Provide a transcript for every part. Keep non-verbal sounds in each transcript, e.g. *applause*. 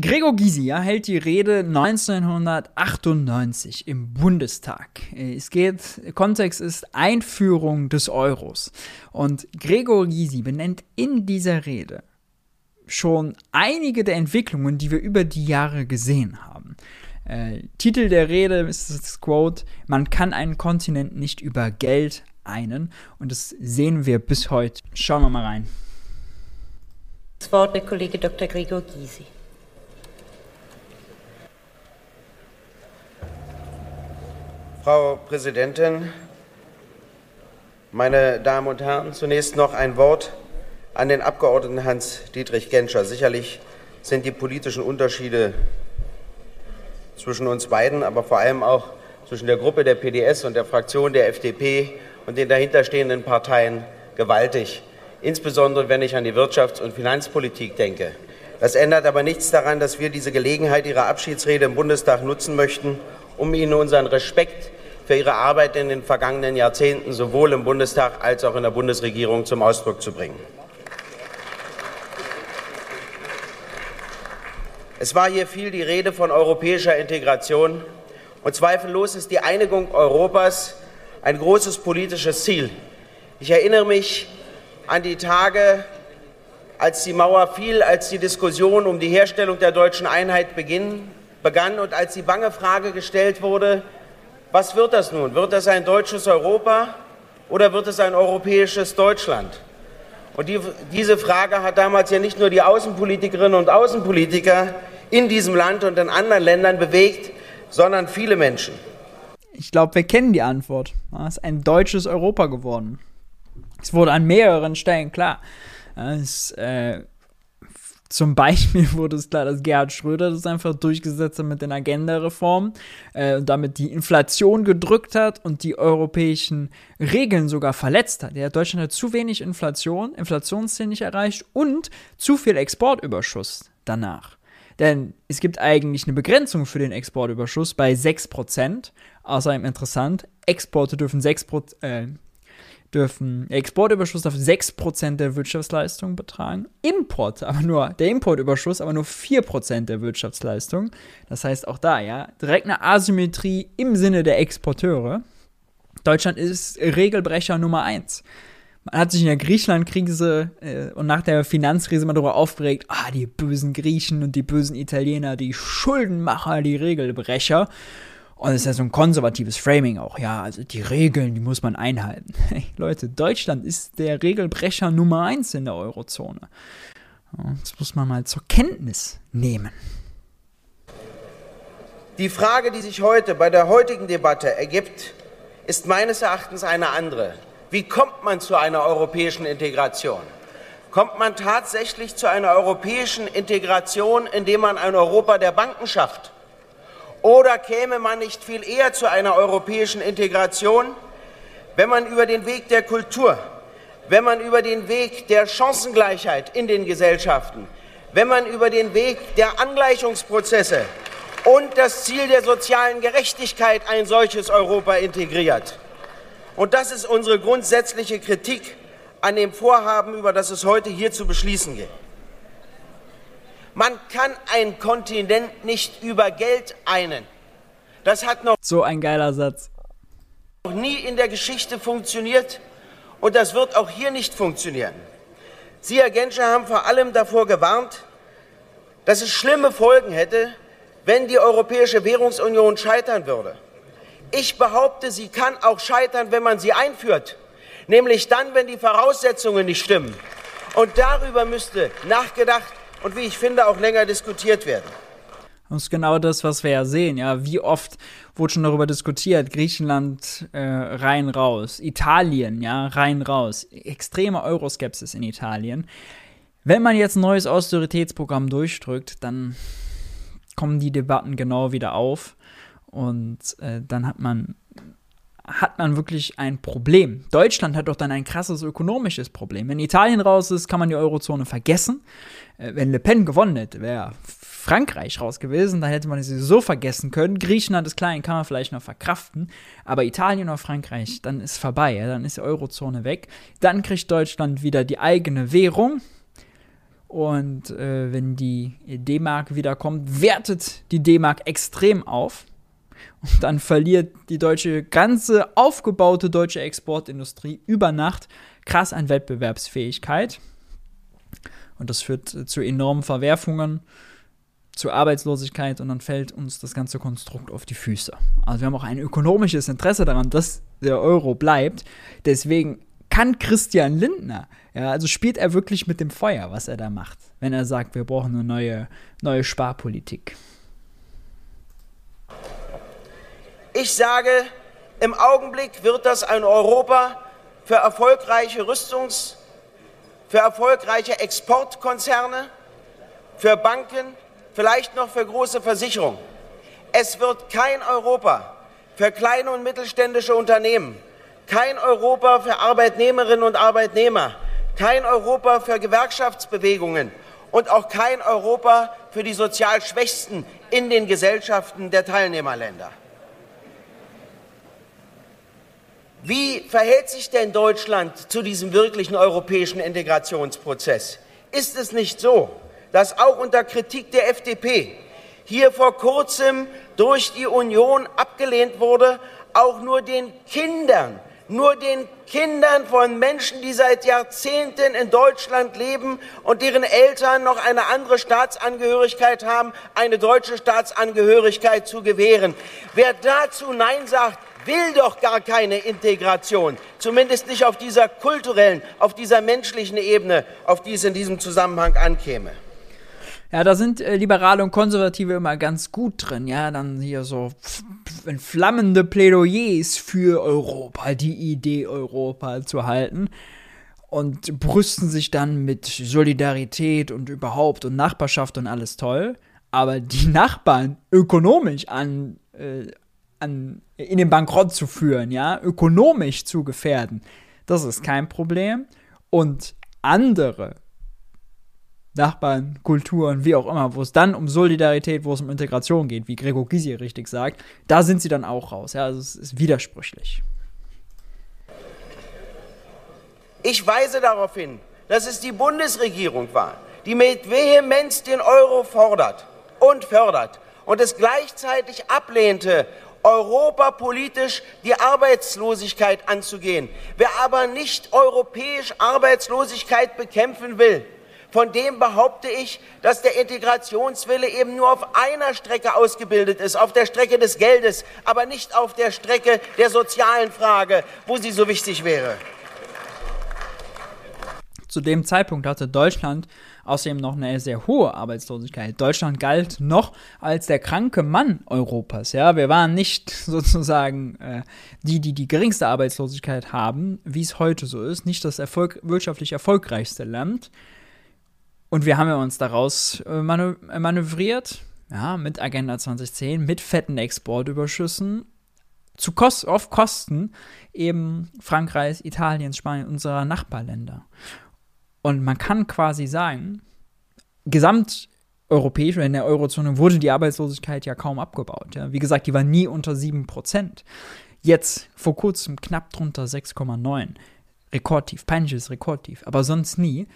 Gregor Gysi hält die Rede 1998 im Bundestag. Es geht, Kontext ist Einführung des Euros. Und Gregor Gysi benennt in dieser Rede schon einige der Entwicklungen, die wir über die Jahre gesehen haben. Äh, Titel der Rede ist das Quote, man kann einen Kontinent nicht über Geld einen. Und das sehen wir bis heute. Schauen wir mal rein. Das Wort der Kollege Dr. Gregor Gysi. Frau Präsidentin, meine Damen und Herren, zunächst noch ein Wort an den Abgeordneten Hans-Dietrich Genscher. Sicherlich sind die politischen Unterschiede zwischen uns beiden, aber vor allem auch zwischen der Gruppe der PDS und der Fraktion der FDP und den dahinterstehenden Parteien gewaltig, insbesondere wenn ich an die Wirtschafts- und Finanzpolitik denke. Das ändert aber nichts daran, dass wir diese Gelegenheit Ihrer Abschiedsrede im Bundestag nutzen möchten, um Ihnen unseren Respekt für Ihre Arbeit in den vergangenen Jahrzehnten sowohl im Bundestag als auch in der Bundesregierung zum Ausdruck zu bringen. Es war hier viel die Rede von europäischer Integration und zweifellos ist die Einigung Europas ein großes politisches Ziel. Ich erinnere mich an die Tage, als die Mauer fiel, als die Diskussion um die Herstellung der deutschen Einheit beginn, begann und als die bange Frage gestellt wurde, was wird das nun? Wird das ein deutsches Europa oder wird es ein europäisches Deutschland? Und die, diese Frage hat damals ja nicht nur die Außenpolitikerinnen und Außenpolitiker in diesem Land und in anderen Ländern bewegt, sondern viele Menschen. Ich glaube, wir kennen die Antwort. Es ist ein deutsches Europa geworden. Es wurde an mehreren Stellen klar. Es, äh, zum Beispiel *laughs* wurde es klar, dass Gerhard Schröder das einfach durchgesetzt hat mit den Agenda-Reformen äh, und damit die Inflation gedrückt hat und die europäischen Regeln sogar verletzt hat. Ja, Deutschland hat zu wenig Inflation, Inflationsziel nicht erreicht und zu viel Exportüberschuss danach. Denn es gibt eigentlich eine Begrenzung für den Exportüberschuss bei 6%. Außerdem interessant, Exporte dürfen 6%, äh, dürfen Exportüberschuss darf 6% der Wirtschaftsleistung betragen, Import aber nur, der Importüberschuss aber nur 4% der Wirtschaftsleistung. Das heißt auch da, ja, direkt eine Asymmetrie im Sinne der Exporteure. Deutschland ist Regelbrecher Nummer 1. Man hat sich in der Griechenland-Krise äh, und nach der Finanzkrise mal darüber aufgeregt, ah, die bösen Griechen und die bösen Italiener, die Schuldenmacher, die Regelbrecher. Und es ist ja so ein konservatives Framing auch. Ja, also die Regeln, die muss man einhalten. *laughs* Hey, Leute, Deutschland ist der Regelbrecher Nummer eins in der Eurozone. Das muss man mal zur Kenntnis nehmen. Die Frage, die sich heute bei der heutigen Debatte ergibt, ist meines Erachtens eine andere. Wie kommt man zu einer europäischen Integration? Kommt man tatsächlich zu einer europäischen Integration, indem man ein Europa der Banken schafft? Oder käme man nicht viel eher zu einer europäischen Integration, wenn man über den Weg der Kultur, wenn man über den Weg der Chancengleichheit in den Gesellschaften, wenn man über den Weg der Angleichungsprozesse und das Ziel der sozialen Gerechtigkeit ein solches Europa integriert? Und das ist unsere grundsätzliche Kritik an dem Vorhaben, über das es heute hier zu beschließen geht. Man kann einen Kontinent nicht über Geld einen. Das hat noch so ein geiler Satz. Noch nie in der Geschichte funktioniert und das wird auch hier nicht funktionieren. Sie, Herr Genscher, haben vor allem davor gewarnt, dass es schlimme Folgen hätte, wenn die Europäische Währungsunion scheitern würde. Ich behaupte, sie kann auch scheitern, wenn man sie einführt, nämlich dann, wenn die Voraussetzungen nicht stimmen. Und darüber müsste nachgedacht und wie ich finde auch länger diskutiert werden. Das ist genau das, was wir ja sehen. Ja, wie oft wurde schon darüber diskutiert? Griechenland äh, rein raus, Italien ja rein raus, extreme Euroskepsis in Italien. Wenn man jetzt ein neues Austeritätsprogramm durchdrückt, dann kommen die Debatten genau wieder auf und äh, dann hat man hat man wirklich ein Problem. Deutschland hat doch dann ein krasses ökonomisches Problem. Wenn Italien raus ist, kann man die Eurozone vergessen. Äh, wenn Le Pen gewonnen hätte, wäre Frankreich raus gewesen, dann hätte man sie so vergessen können. Griechenland ist klein, kann man vielleicht noch verkraften. Aber Italien oder Frankreich, dann ist vorbei. Ja? Dann ist die Eurozone weg. Dann kriegt Deutschland wieder die eigene Währung. Und äh, wenn die D-Mark wiederkommt, wertet die D-Mark extrem auf. Und dann verliert die deutsche ganze aufgebaute deutsche Exportindustrie über Nacht krass an Wettbewerbsfähigkeit. Und das führt zu enormen Verwerfungen, zu Arbeitslosigkeit und dann fällt uns das ganze Konstrukt auf die Füße. Also wir haben auch ein ökonomisches Interesse daran, dass der Euro bleibt. Deswegen kann Christian Lindner, ja, also spielt er wirklich mit dem Feuer, was er da macht, wenn er sagt, wir brauchen eine neue, neue Sparpolitik. Ich sage, im Augenblick wird das ein Europa für erfolgreiche Rüstungs-, für erfolgreiche Exportkonzerne, für Banken, vielleicht noch für große Versicherungen. Es wird kein Europa für kleine und mittelständische Unternehmen, kein Europa für Arbeitnehmerinnen und Arbeitnehmer, kein Europa für Gewerkschaftsbewegungen und auch kein Europa für die sozial Schwächsten in den Gesellschaften der Teilnehmerländer. Wie verhält sich denn Deutschland zu diesem wirklichen europäischen Integrationsprozess? Ist es nicht so, dass auch unter Kritik der FDP hier vor kurzem durch die Union abgelehnt wurde, auch nur den Kindern nur den Kindern von Menschen, die seit Jahrzehnten in Deutschland leben und deren Eltern noch eine andere Staatsangehörigkeit haben, eine deutsche Staatsangehörigkeit zu gewähren. Wer dazu Nein sagt, will doch gar keine Integration, zumindest nicht auf dieser kulturellen, auf dieser menschlichen Ebene, auf die es in diesem Zusammenhang ankäme. Ja, da sind äh, Liberale und Konservative immer ganz gut drin. Ja, dann hier so flammende Plädoyers für Europa, die Idee Europa zu halten. Und brüsten sich dann mit Solidarität und überhaupt und Nachbarschaft und alles toll. Aber die Nachbarn ökonomisch an, äh, an, in den Bankrott zu führen, ja, ökonomisch zu gefährden, das ist kein Problem. Und andere Nachbarn, Kulturen, wie auch immer, wo es dann um Solidarität, wo es um Integration geht, wie Gregor Gysi richtig sagt, da sind sie dann auch raus. Ja, also es ist widersprüchlich. Ich weise darauf hin, dass es die Bundesregierung war, die mit Vehemenz den Euro fordert und fördert und es gleichzeitig ablehnte, europapolitisch die Arbeitslosigkeit anzugehen. Wer aber nicht europäisch Arbeitslosigkeit bekämpfen will, von dem behaupte ich, dass der Integrationswille eben nur auf einer Strecke ausgebildet ist, auf der Strecke des Geldes, aber nicht auf der Strecke der sozialen Frage, wo sie so wichtig wäre. Zu dem Zeitpunkt hatte Deutschland außerdem noch eine sehr hohe Arbeitslosigkeit. Deutschland galt noch als der kranke Mann Europas. Ja, wir waren nicht *laughs* sozusagen äh, die, die die geringste Arbeitslosigkeit haben, wie es heute so ist, nicht das Erfolg wirtschaftlich erfolgreichste Land. Und wir haben ja uns daraus äh, äh, manövriert, ja, mit Agenda 2010, mit fetten Exportüberschüssen, zu Kost auf Kosten eben Frankreichs, Italiens, Spanien, unserer Nachbarländer. Und man kann quasi sagen, gesamteuropäisch oder in der Eurozone wurde die Arbeitslosigkeit ja kaum abgebaut. Ja. Wie gesagt, die war nie unter 7%. Jetzt vor kurzem knapp drunter 6,9. Rekordtief, peinliches Rekordtief, aber sonst nie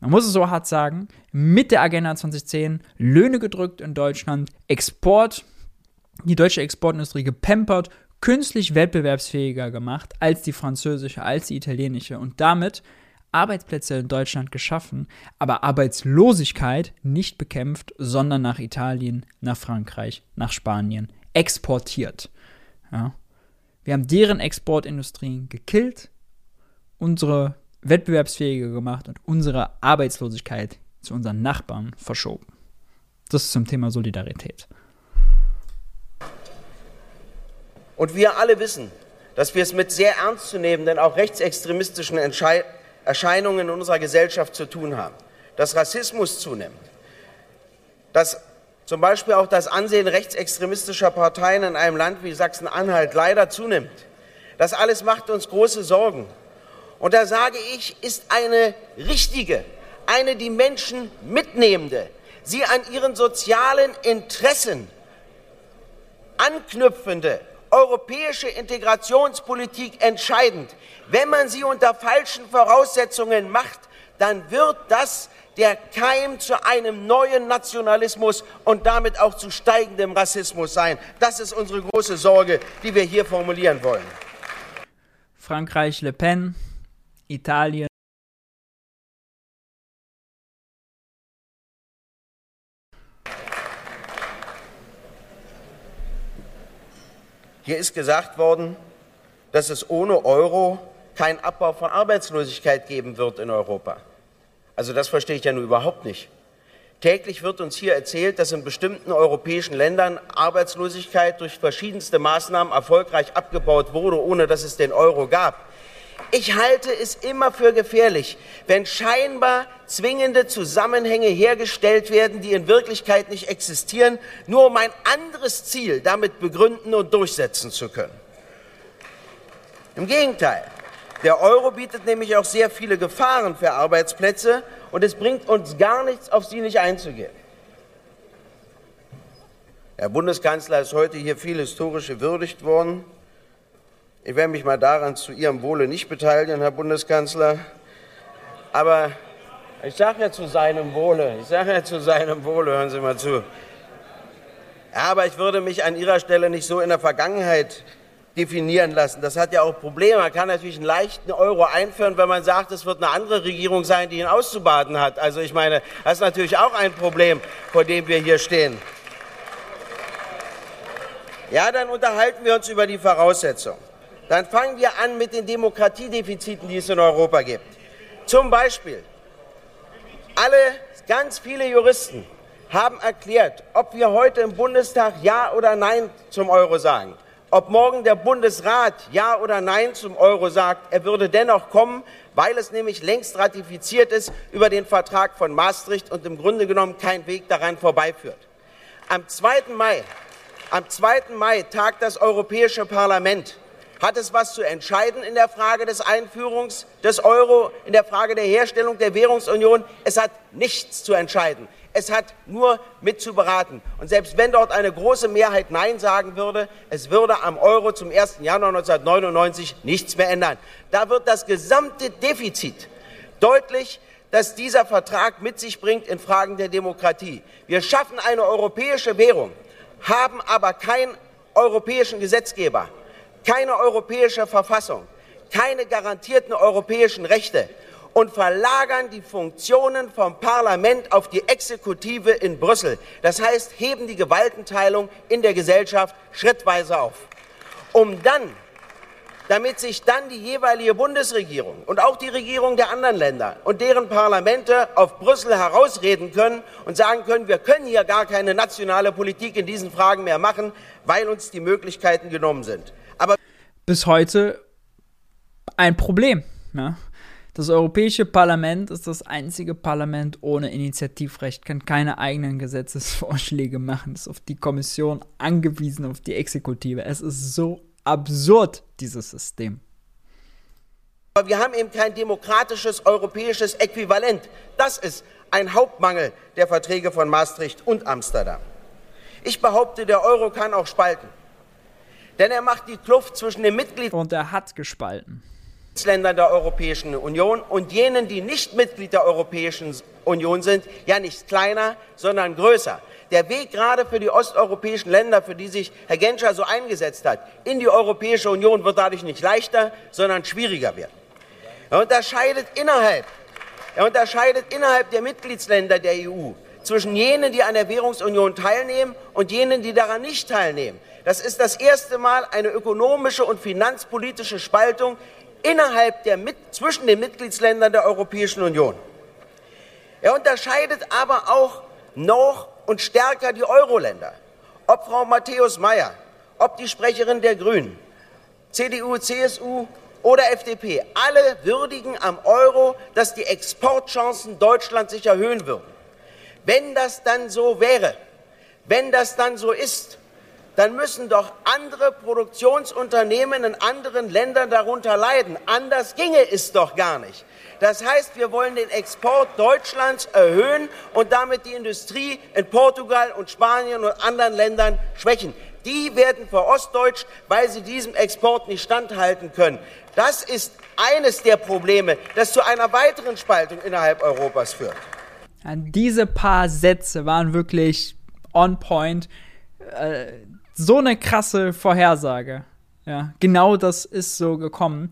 man muss es so hart sagen, mit der Agenda 2010 Löhne gedrückt in Deutschland, Export, die deutsche Exportindustrie gepampert, künstlich wettbewerbsfähiger gemacht als die französische, als die italienische und damit Arbeitsplätze in Deutschland geschaffen, aber Arbeitslosigkeit nicht bekämpft, sondern nach Italien, nach Frankreich, nach Spanien exportiert. Ja. Wir haben deren Exportindustrien gekillt, unsere wettbewerbsfähiger gemacht und unsere Arbeitslosigkeit zu unseren Nachbarn verschoben. Das ist zum Thema Solidarität. Und wir alle wissen, dass wir es mit sehr ernstzunehmenden, auch rechtsextremistischen Entschei Erscheinungen in unserer Gesellschaft zu tun haben. Dass Rassismus zunimmt, dass zum Beispiel auch das Ansehen rechtsextremistischer Parteien in einem Land wie Sachsen-Anhalt leider zunimmt. Das alles macht uns große Sorgen. Und da sage ich, ist eine richtige, eine die Menschen mitnehmende, sie an ihren sozialen Interessen anknüpfende europäische Integrationspolitik entscheidend. Wenn man sie unter falschen Voraussetzungen macht, dann wird das der Keim zu einem neuen Nationalismus und damit auch zu steigendem Rassismus sein. Das ist unsere große Sorge, die wir hier formulieren wollen. Frankreich Le Pen, Italien. Hier ist gesagt worden, dass es ohne Euro keinen Abbau von Arbeitslosigkeit geben wird in Europa. Also das verstehe ich ja nun überhaupt nicht. Täglich wird uns hier erzählt, dass in bestimmten europäischen Ländern Arbeitslosigkeit durch verschiedenste Maßnahmen erfolgreich abgebaut wurde, ohne dass es den Euro gab. Ich halte es immer für gefährlich, wenn scheinbar zwingende Zusammenhänge hergestellt werden, die in Wirklichkeit nicht existieren, nur um ein anderes Ziel damit begründen und durchsetzen zu können. Im Gegenteil, der Euro bietet nämlich auch sehr viele Gefahren für Arbeitsplätze und es bringt uns gar nichts, auf sie nicht einzugehen. Der Bundeskanzler ist heute hier viel historisch gewürdigt worden. Ich werde mich mal daran zu Ihrem Wohle nicht beteiligen, Herr Bundeskanzler. Aber ich sage ja zu seinem Wohle, ich sage ja zu seinem Wohle, hören Sie mal zu. Aber ich würde mich an Ihrer Stelle nicht so in der Vergangenheit definieren lassen. Das hat ja auch Probleme. Man kann natürlich einen leichten Euro einführen, wenn man sagt, es wird eine andere Regierung sein, die ihn auszubaden hat. Also ich meine, das ist natürlich auch ein Problem, vor dem wir hier stehen. Ja, dann unterhalten wir uns über die Voraussetzungen. Dann fangen wir an mit den Demokratiedefiziten, die es in Europa gibt. Zum Beispiel, alle, ganz viele Juristen haben erklärt, ob wir heute im Bundestag Ja oder Nein zum Euro sagen ob morgen der Bundesrat Ja oder Nein zum Euro sagt, er würde dennoch kommen, weil es nämlich längst ratifiziert ist über den Vertrag von Maastricht und im Grunde genommen kein Weg daran vorbeiführt. Am 2. Mai, am 2. Mai tagt das Europäische Parlament. Hat es was zu entscheiden in der Frage des Einführungs des Euro, in der Frage der Herstellung der Währungsunion? Es hat nichts zu entscheiden es hat nur mitzuberaten. Und selbst wenn dort eine große Mehrheit Nein sagen würde, es würde am Euro zum 1. Januar 1999 nichts mehr ändern. Da wird das gesamte Defizit deutlich, das dieser Vertrag mit sich bringt in Fragen der Demokratie. Wir schaffen eine europäische Währung, haben aber keinen europäischen Gesetzgeber, keine europäische Verfassung, keine garantierten europäischen Rechte und verlagern die Funktionen vom Parlament auf die Exekutive in Brüssel. Das heißt, heben die Gewaltenteilung in der Gesellschaft schrittweise auf, um dann damit sich dann die jeweilige Bundesregierung und auch die Regierung der anderen Länder und deren Parlamente auf Brüssel herausreden können und sagen können, wir können hier gar keine nationale Politik in diesen Fragen mehr machen, weil uns die Möglichkeiten genommen sind. Aber bis heute ein Problem. Ja? Das Europäische Parlament ist das einzige Parlament ohne Initiativrecht, kann keine eigenen Gesetzesvorschläge machen, ist auf die Kommission angewiesen, auf die Exekutive. Es ist so absurd, dieses System. Aber wir haben eben kein demokratisches europäisches Äquivalent. Das ist ein Hauptmangel der Verträge von Maastricht und Amsterdam. Ich behaupte, der Euro kann auch spalten. Denn er macht die Kluft zwischen den Mitgliedern. Und er hat gespalten. Mitgliedsländern der Europäischen Union und jenen, die nicht Mitglied der Europäischen Union sind, ja nicht kleiner, sondern größer. Der Weg gerade für die osteuropäischen Länder, für die sich Herr Genscher so eingesetzt hat, in die Europäische Union wird dadurch nicht leichter, sondern schwieriger werden. Er unterscheidet innerhalb, er unterscheidet innerhalb der Mitgliedsländer der EU zwischen jenen, die an der Währungsunion teilnehmen und jenen, die daran nicht teilnehmen. Das ist das erste Mal eine ökonomische und finanzpolitische Spaltung innerhalb der, zwischen den Mitgliedsländern der Europäischen Union. Er unterscheidet aber auch noch und stärker die Euro-Länder. Ob Frau Matthäus Mayer, ob die Sprecherin der Grünen, CDU, CSU oder FDP, alle würdigen am Euro, dass die Exportchancen Deutschlands sich erhöhen würden. Wenn das dann so wäre, wenn das dann so ist, dann müssen doch andere Produktionsunternehmen in anderen Ländern darunter leiden. Anders ginge es doch gar nicht. Das heißt, wir wollen den Export Deutschlands erhöhen und damit die Industrie in Portugal und Spanien und anderen Ländern schwächen. Die werden verostdeutscht, weil sie diesem Export nicht standhalten können. Das ist eines der Probleme, das zu einer weiteren Spaltung innerhalb Europas führt. Diese paar Sätze waren wirklich on point. Äh, so eine krasse Vorhersage. Ja, genau das ist so gekommen.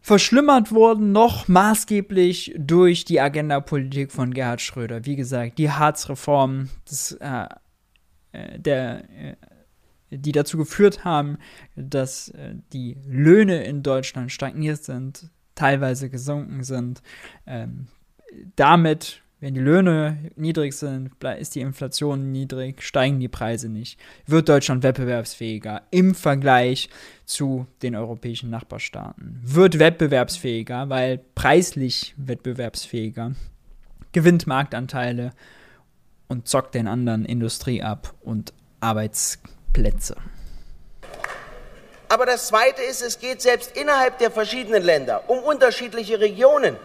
Verschlimmert wurden noch maßgeblich durch die Agenda-Politik von Gerhard Schröder. Wie gesagt, die Harz-Reform, äh, äh, äh, die dazu geführt haben, dass äh, die Löhne in Deutschland stagniert sind, teilweise gesunken sind. Ähm, damit wenn die Löhne niedrig sind, ist die Inflation niedrig, steigen die Preise nicht, wird Deutschland wettbewerbsfähiger im Vergleich zu den europäischen Nachbarstaaten. Wird wettbewerbsfähiger, weil preislich wettbewerbsfähiger, gewinnt Marktanteile und zockt den anderen Industrie ab und Arbeitsplätze. Aber das Zweite ist, es geht selbst innerhalb der verschiedenen Länder um unterschiedliche Regionen.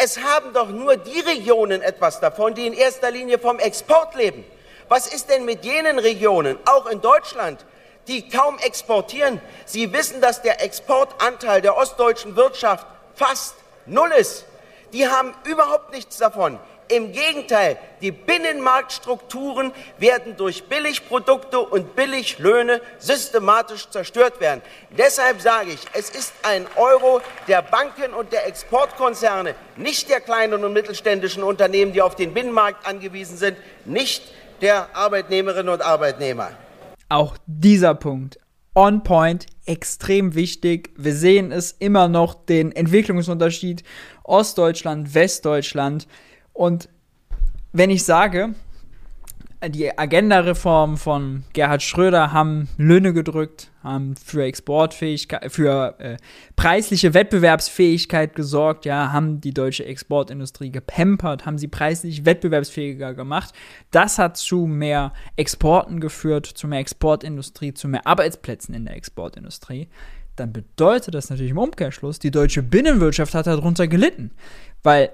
Es haben doch nur die Regionen etwas davon, die in erster Linie vom Export leben. Was ist denn mit jenen Regionen, auch in Deutschland, die kaum exportieren? Sie wissen, dass der Exportanteil der ostdeutschen Wirtschaft fast null ist. Die haben überhaupt nichts davon. Im Gegenteil, die Binnenmarktstrukturen werden durch Billigprodukte und Billiglöhne systematisch zerstört werden. Deshalb sage ich, es ist ein Euro der Banken und der Exportkonzerne, nicht der kleinen und mittelständischen Unternehmen, die auf den Binnenmarkt angewiesen sind, nicht der Arbeitnehmerinnen und Arbeitnehmer. Auch dieser Punkt on point, extrem wichtig. Wir sehen es immer noch den Entwicklungsunterschied Ostdeutschland, Westdeutschland. Und wenn ich sage, die Agenda-Reform von Gerhard Schröder haben Löhne gedrückt, haben für Exportfähigkeit, für äh, preisliche Wettbewerbsfähigkeit gesorgt, ja, haben die deutsche Exportindustrie gepempert, haben sie preislich wettbewerbsfähiger gemacht. Das hat zu mehr Exporten geführt, zu mehr Exportindustrie, zu mehr Arbeitsplätzen in der Exportindustrie. Dann bedeutet das natürlich im Umkehrschluss, die deutsche Binnenwirtschaft hat darunter gelitten, weil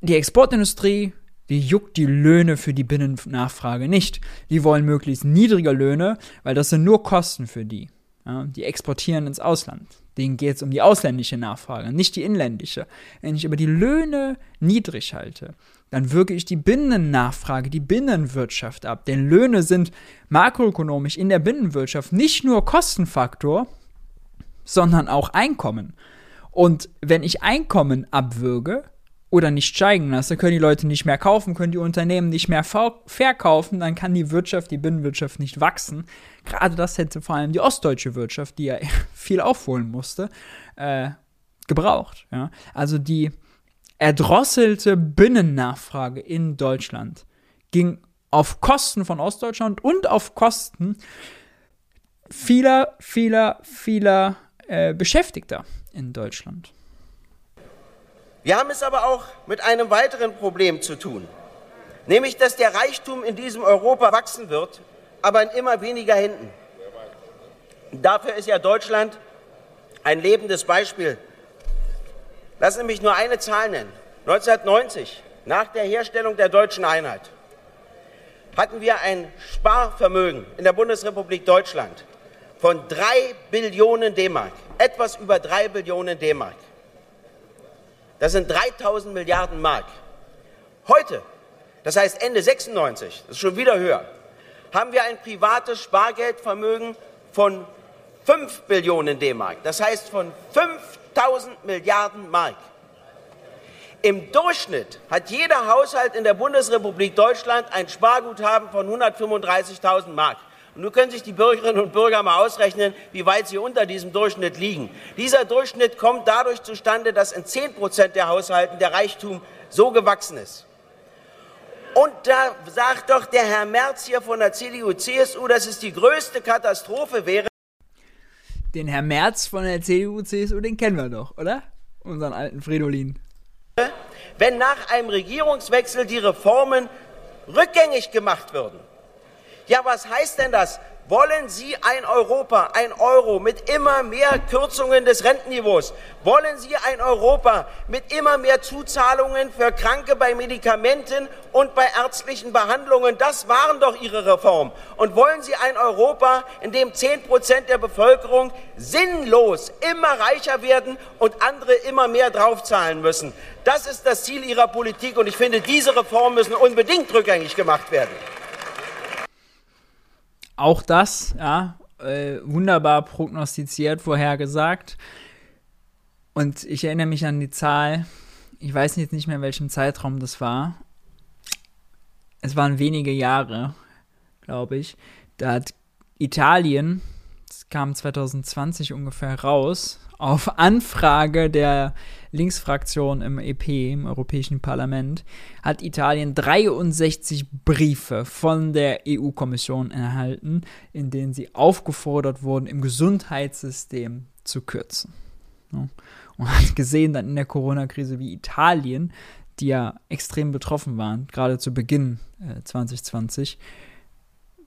die Exportindustrie, die juckt die Löhne für die Binnennachfrage nicht. Die wollen möglichst niedrige Löhne, weil das sind nur Kosten für die. Ja, die exportieren ins Ausland. Denen geht es um die ausländische Nachfrage, nicht die inländische. Wenn ich aber die Löhne niedrig halte, dann wirke ich die Binnennachfrage, die Binnenwirtschaft ab. Denn Löhne sind makroökonomisch in der Binnenwirtschaft nicht nur Kostenfaktor, sondern auch Einkommen. Und wenn ich Einkommen abwürge, oder nicht steigen lasse, können die Leute nicht mehr kaufen, können die Unternehmen nicht mehr verkaufen, dann kann die Wirtschaft, die Binnenwirtschaft nicht wachsen. Gerade das hätte vor allem die ostdeutsche Wirtschaft, die ja *laughs* viel aufholen musste, äh, gebraucht. Ja? Also die erdrosselte Binnennachfrage in Deutschland ging auf Kosten von Ostdeutschland und auf Kosten vieler, vieler, vieler äh, Beschäftigter in Deutschland. Wir haben es aber auch mit einem weiteren Problem zu tun, nämlich dass der Reichtum in diesem Europa wachsen wird, aber in immer weniger Händen. Dafür ist ja Deutschland ein lebendes Beispiel. Lassen Sie mich nur eine Zahl nennen. 1990, nach der Herstellung der deutschen Einheit, hatten wir ein Sparvermögen in der Bundesrepublik Deutschland von drei Billionen D-Mark, etwas über drei Billionen D-Mark. Das sind 3000 Milliarden Mark. Heute, das heißt Ende 96, das ist schon wieder höher, haben wir ein privates Spargeldvermögen von 5 Billionen D-Mark. Das heißt von 5000 Milliarden Mark. Im Durchschnitt hat jeder Haushalt in der Bundesrepublik Deutschland ein Sparguthaben von 135.000 Mark. Und nun können sich die Bürgerinnen und Bürger mal ausrechnen, wie weit sie unter diesem Durchschnitt liegen. Dieser Durchschnitt kommt dadurch zustande, dass in 10 Prozent der Haushalten der Reichtum so gewachsen ist. Und da sagt doch der Herr Merz hier von der CDU-CSU, dass es die größte Katastrophe wäre. Den Herr Merz von der CDU-CSU, den kennen wir doch, oder? Unseren alten Fridolin. Wenn nach einem Regierungswechsel die Reformen rückgängig gemacht würden. Ja, was heißt denn das? Wollen Sie ein Europa, ein Euro mit immer mehr Kürzungen des Rentenniveaus? Wollen Sie ein Europa mit immer mehr Zuzahlungen für Kranke bei Medikamenten und bei ärztlichen Behandlungen? Das waren doch Ihre Reformen. Und wollen Sie ein Europa, in dem 10 Prozent der Bevölkerung sinnlos immer reicher werden und andere immer mehr draufzahlen müssen? Das ist das Ziel Ihrer Politik und ich finde, diese Reformen müssen unbedingt rückgängig gemacht werden auch das, ja, äh, wunderbar prognostiziert, vorhergesagt. Und ich erinnere mich an die Zahl, ich weiß jetzt nicht mehr, in welchem Zeitraum das war. Es waren wenige Jahre, glaube ich. Da hat Italien, das kam 2020 ungefähr raus, auf Anfrage der Linksfraktion im EP, im Europäischen Parlament, hat Italien 63 Briefe von der EU-Kommission erhalten, in denen sie aufgefordert wurden, im Gesundheitssystem zu kürzen. Und hat gesehen dann in der Corona-Krise, wie Italien, die ja extrem betroffen waren, gerade zu Beginn äh, 2020,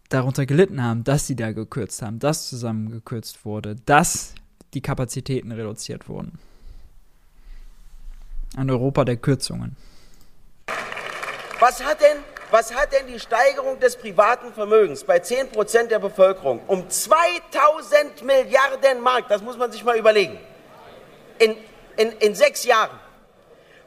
darunter gelitten haben, dass sie da gekürzt haben, dass zusammengekürzt wurde, dass die Kapazitäten reduziert wurden. Ein Europa der Kürzungen. Was hat denn, was hat denn die Steigerung des privaten Vermögens bei 10% der Bevölkerung um 2000 Milliarden Mark, das muss man sich mal überlegen, in, in, in sechs Jahren,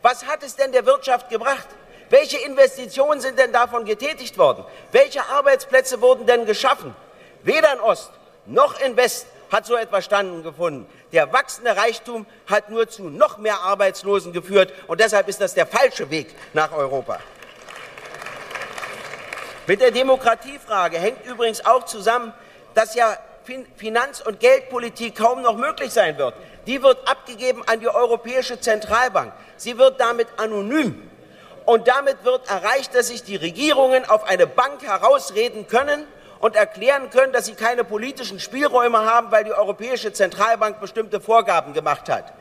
was hat es denn der Wirtschaft gebracht? Welche Investitionen sind denn davon getätigt worden? Welche Arbeitsplätze wurden denn geschaffen? Weder in Ost noch in West hat so etwas stattgefunden. Der wachsende Reichtum hat nur zu noch mehr Arbeitslosen geführt und deshalb ist das der falsche Weg nach Europa. Mit der Demokratiefrage hängt übrigens auch zusammen, dass ja Finanz- und Geldpolitik kaum noch möglich sein wird. Die wird abgegeben an die Europäische Zentralbank. Sie wird damit anonym. Und damit wird erreicht, dass sich die Regierungen auf eine Bank herausreden können und erklären können, dass sie keine politischen Spielräume haben, weil die Europäische Zentralbank bestimmte Vorgaben gemacht hat.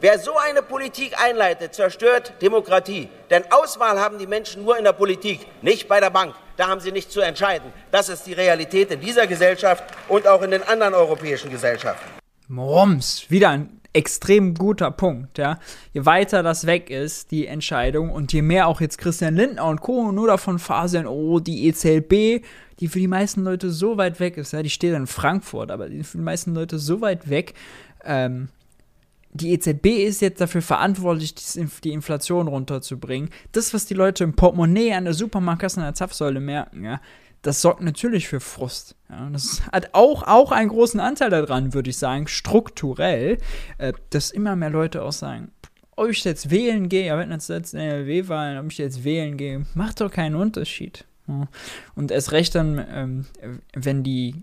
Wer so eine Politik einleitet, zerstört Demokratie. Denn Auswahl haben die Menschen nur in der Politik, nicht bei der Bank. Da haben sie nicht zu entscheiden. Das ist die Realität in dieser Gesellschaft und auch in den anderen europäischen Gesellschaften. Moms, wieder ein extrem guter Punkt, ja. Je weiter das weg ist, die Entscheidung, und je mehr auch jetzt Christian Lindner und Co. nur davon faseln, oh, die EZB die für die meisten Leute so weit weg ist, ja, die steht in Frankfurt, aber die für die meisten Leute so weit weg, ähm, die EZB ist jetzt dafür verantwortlich, die Inflation runterzubringen. Das, was die Leute im Portemonnaie an der Supermarktkasse an der Zapfsäule merken, ja, das sorgt natürlich für Frust. Ja, das hat auch, auch einen großen Anteil daran, würde ich sagen, strukturell, äh, dass immer mehr Leute auch sagen, ob ich jetzt wählen gehe, ja, wenn jetzt NRW-Wahlen, ob ich jetzt wählen gehe, macht doch keinen Unterschied. Und erst recht dann, ähm, wenn die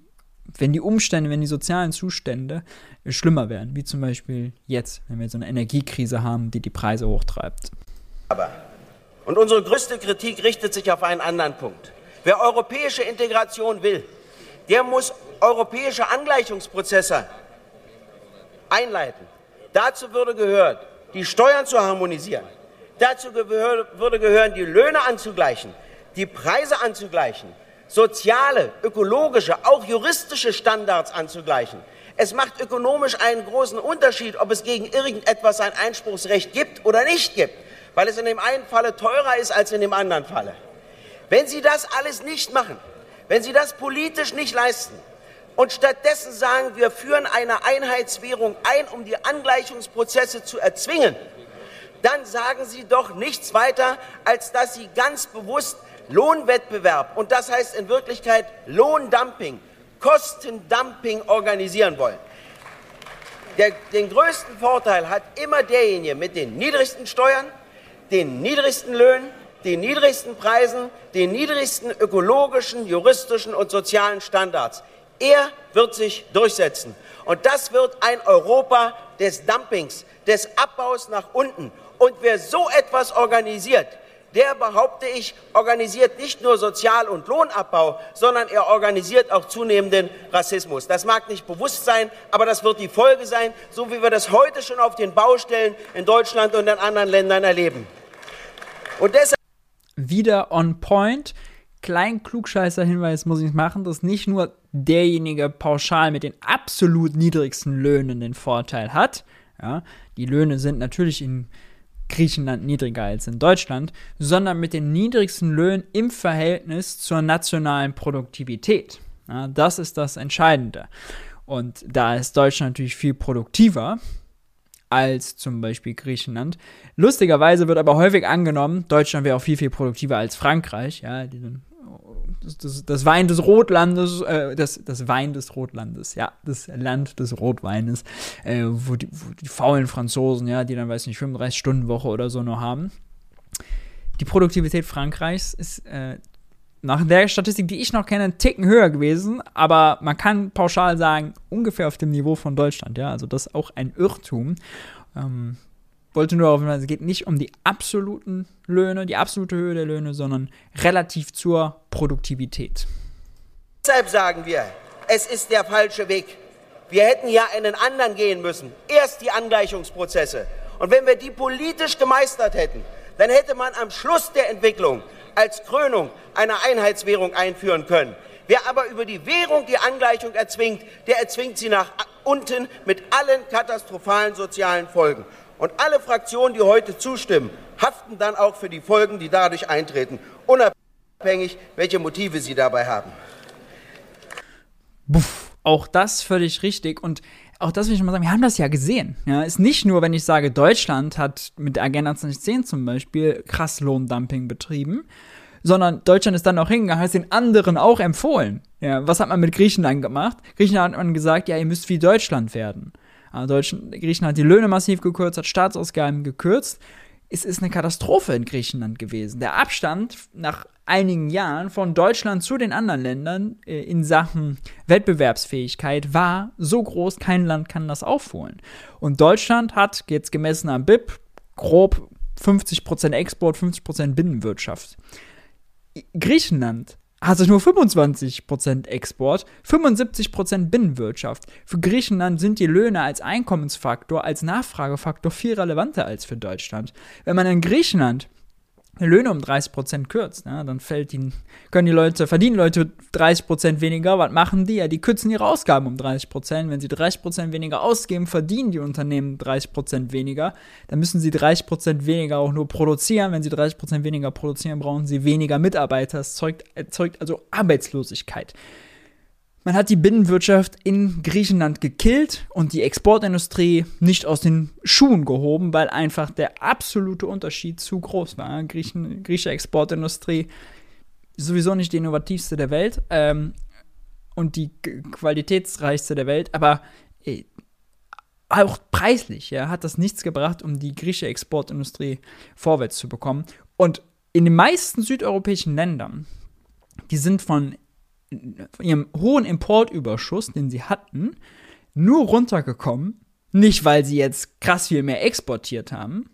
wenn die Umstände, wenn die sozialen Zustände schlimmer werden, wie zum Beispiel jetzt, wenn wir so eine Energiekrise haben, die die Preise hochtreibt. Aber, und unsere größte Kritik richtet sich auf einen anderen Punkt. Wer europäische Integration will, der muss europäische Angleichungsprozesse einleiten. Dazu würde gehören, die Steuern zu harmonisieren. Dazu würde gehören, die Löhne anzugleichen die Preise anzugleichen, soziale, ökologische, auch juristische Standards anzugleichen. Es macht ökonomisch einen großen Unterschied, ob es gegen irgendetwas ein Einspruchsrecht gibt oder nicht gibt, weil es in dem einen Falle teurer ist als in dem anderen Falle. Wenn Sie das alles nicht machen, wenn Sie das politisch nicht leisten und stattdessen sagen, wir führen eine Einheitswährung ein, um die Angleichungsprozesse zu erzwingen, dann sagen Sie doch nichts weiter, als dass Sie ganz bewusst Lohnwettbewerb und das heißt in Wirklichkeit Lohndumping, Kostendumping organisieren wollen. Der, den größten Vorteil hat immer derjenige mit den niedrigsten Steuern, den niedrigsten Löhnen, den niedrigsten Preisen, den niedrigsten ökologischen, juristischen und sozialen Standards. Er wird sich durchsetzen. Und das wird ein Europa des Dumpings, des Abbaus nach unten. Und wer so etwas organisiert, der, behaupte ich, organisiert nicht nur Sozial- und Lohnabbau, sondern er organisiert auch zunehmenden Rassismus. Das mag nicht bewusst sein, aber das wird die Folge sein, so wie wir das heute schon auf den Baustellen in Deutschland und in anderen Ländern erleben. Und deshalb wieder on point. kleinen Klugscheißer-Hinweis muss ich machen, dass nicht nur derjenige pauschal mit den absolut niedrigsten Löhnen den Vorteil hat. Ja, die Löhne sind natürlich in Griechenland niedriger als in Deutschland, sondern mit den niedrigsten Löhnen im Verhältnis zur nationalen Produktivität. Ja, das ist das Entscheidende. Und da ist Deutschland natürlich viel produktiver als zum Beispiel Griechenland. Lustigerweise wird aber häufig angenommen, Deutschland wäre auch viel, viel produktiver als Frankreich. Ja, das, das, das Wein des Rotlandes, äh, das, das Wein des Rotlandes, ja, das Land des Rotweines, äh, wo, die, wo die faulen Franzosen, ja, die dann, weiß nicht, 35-Stunden-Woche oder so nur haben. Die Produktivität Frankreichs ist äh, nach der Statistik, die ich noch kenne, einen Ticken höher gewesen, aber man kann pauschal sagen, ungefähr auf dem Niveau von Deutschland, ja, also das ist auch ein Irrtum. Ähm, wollte nur hinweisen, es geht nicht um die absoluten Löhne, die absolute Höhe der Löhne, sondern relativ zur Produktivität. Deshalb sagen wir, es ist der falsche Weg. Wir hätten ja einen anderen gehen müssen. Erst die Angleichungsprozesse. Und wenn wir die politisch gemeistert hätten, dann hätte man am Schluss der Entwicklung als Krönung eine Einheitswährung einführen können. Wer aber über die Währung die Angleichung erzwingt, der erzwingt sie nach unten mit allen katastrophalen sozialen Folgen. Und alle Fraktionen, die heute zustimmen, haften dann auch für die Folgen, die dadurch eintreten, unabhängig, welche Motive sie dabei haben. Buff, auch das völlig richtig. Und auch das will ich mal sagen, wir haben das ja gesehen. Ja, ist nicht nur, wenn ich sage, Deutschland hat mit der Agenda 2010 zum Beispiel krass Lohndumping betrieben, sondern Deutschland ist dann auch hingegangen, hat es den anderen auch empfohlen. Ja, was hat man mit Griechenland gemacht? Griechenland hat man gesagt, ja, ihr müsst wie Deutschland werden. Also Deutschland, Griechenland hat die Löhne massiv gekürzt, hat Staatsausgaben gekürzt. Es ist eine Katastrophe in Griechenland gewesen. Der Abstand nach einigen Jahren von Deutschland zu den anderen Ländern äh, in Sachen Wettbewerbsfähigkeit war so groß, kein Land kann das aufholen. Und Deutschland hat jetzt gemessen am BIP grob 50% Export, 50% Binnenwirtschaft. Griechenland hatte nur 25% Export, 75% Binnenwirtschaft. Für Griechenland sind die Löhne als Einkommensfaktor, als Nachfragefaktor viel relevanter als für Deutschland. Wenn man in Griechenland Löhne um 30% kürzt, ne, dann fällt die, können die Leute, verdienen Leute 30% weniger, was machen die? Ja, die kürzen ihre Ausgaben um 30%. Wenn sie 30% weniger ausgeben, verdienen die Unternehmen 30% weniger. Dann müssen sie 30% weniger auch nur produzieren. Wenn sie 30% weniger produzieren, brauchen sie weniger Mitarbeiter. Das erzeugt, erzeugt also Arbeitslosigkeit. Man hat die Binnenwirtschaft in Griechenland gekillt und die Exportindustrie nicht aus den Schuhen gehoben, weil einfach der absolute Unterschied zu groß war. Griechen, griechische Exportindustrie sowieso nicht die innovativste der Welt ähm, und die qualitätsreichste der Welt, aber äh, auch preislich ja, hat das nichts gebracht, um die griechische Exportindustrie vorwärts zu bekommen. Und in den meisten südeuropäischen Ländern, die sind von von ihrem hohen Importüberschuss, den sie hatten, nur runtergekommen, nicht weil sie jetzt krass viel mehr exportiert haben,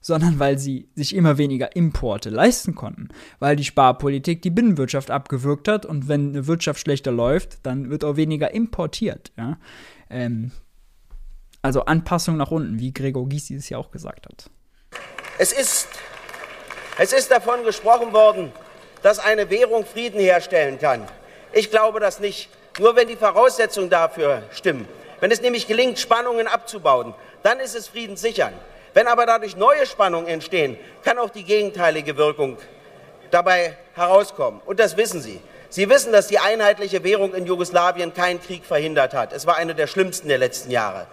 sondern weil sie sich immer weniger Importe leisten konnten, weil die Sparpolitik die Binnenwirtschaft abgewürgt hat und wenn eine Wirtschaft schlechter läuft, dann wird auch weniger importiert. Ja? Ähm, also Anpassung nach unten, wie Gregor Gysi es ja auch gesagt hat. Es ist, es ist davon gesprochen worden, dass eine Währung Frieden herstellen kann. Ich glaube das nicht. Nur wenn die Voraussetzungen dafür stimmen. Wenn es nämlich gelingt, Spannungen abzubauen, dann ist es friedenssichern. Wenn aber dadurch neue Spannungen entstehen, kann auch die gegenteilige Wirkung dabei herauskommen. Und das wissen Sie. Sie wissen, dass die einheitliche Währung in Jugoslawien keinen Krieg verhindert hat. Es war eine der schlimmsten der letzten Jahre.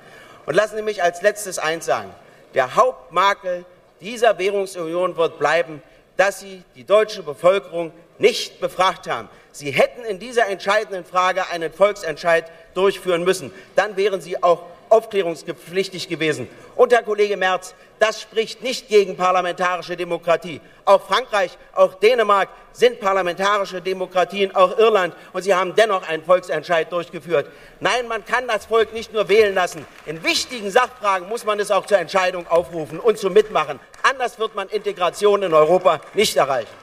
Und lassen Sie mich als letztes eins sagen. Der Hauptmakel dieser Währungsunion wird bleiben, dass sie die deutsche Bevölkerung nicht befragt haben. Sie hätten in dieser entscheidenden Frage einen Volksentscheid durchführen müssen. Dann wären Sie auch aufklärungspflichtig gewesen. Und Herr Kollege Merz, das spricht nicht gegen parlamentarische Demokratie. Auch Frankreich, auch Dänemark sind parlamentarische Demokratien, auch Irland. Und sie haben dennoch einen Volksentscheid durchgeführt. Nein, man kann das Volk nicht nur wählen lassen. In wichtigen Sachfragen muss man es auch zur Entscheidung aufrufen und zum Mitmachen. Anders wird man Integration in Europa nicht erreichen.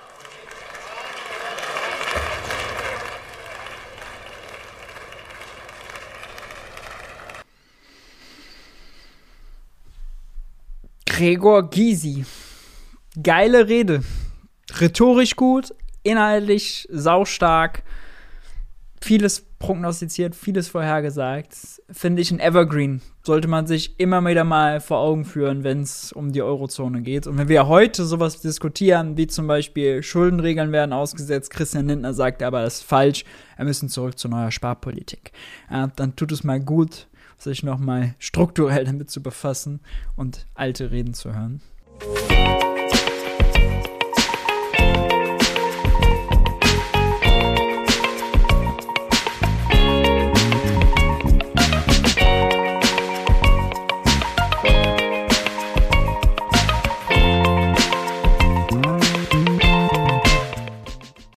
Gregor Gysi. Geile Rede. Rhetorisch gut, inhaltlich saustark, vieles prognostiziert, vieles vorhergesagt. Finde ich ein Evergreen. Sollte man sich immer wieder mal vor Augen führen, wenn es um die Eurozone geht. Und wenn wir heute sowas diskutieren, wie zum Beispiel Schuldenregeln werden ausgesetzt, Christian Lindner sagt aber, das ist falsch, wir müssen zurück zu neuer Sparpolitik. Ja, dann tut es mal gut, sich nochmal strukturell damit zu befassen und alte Reden zu hören.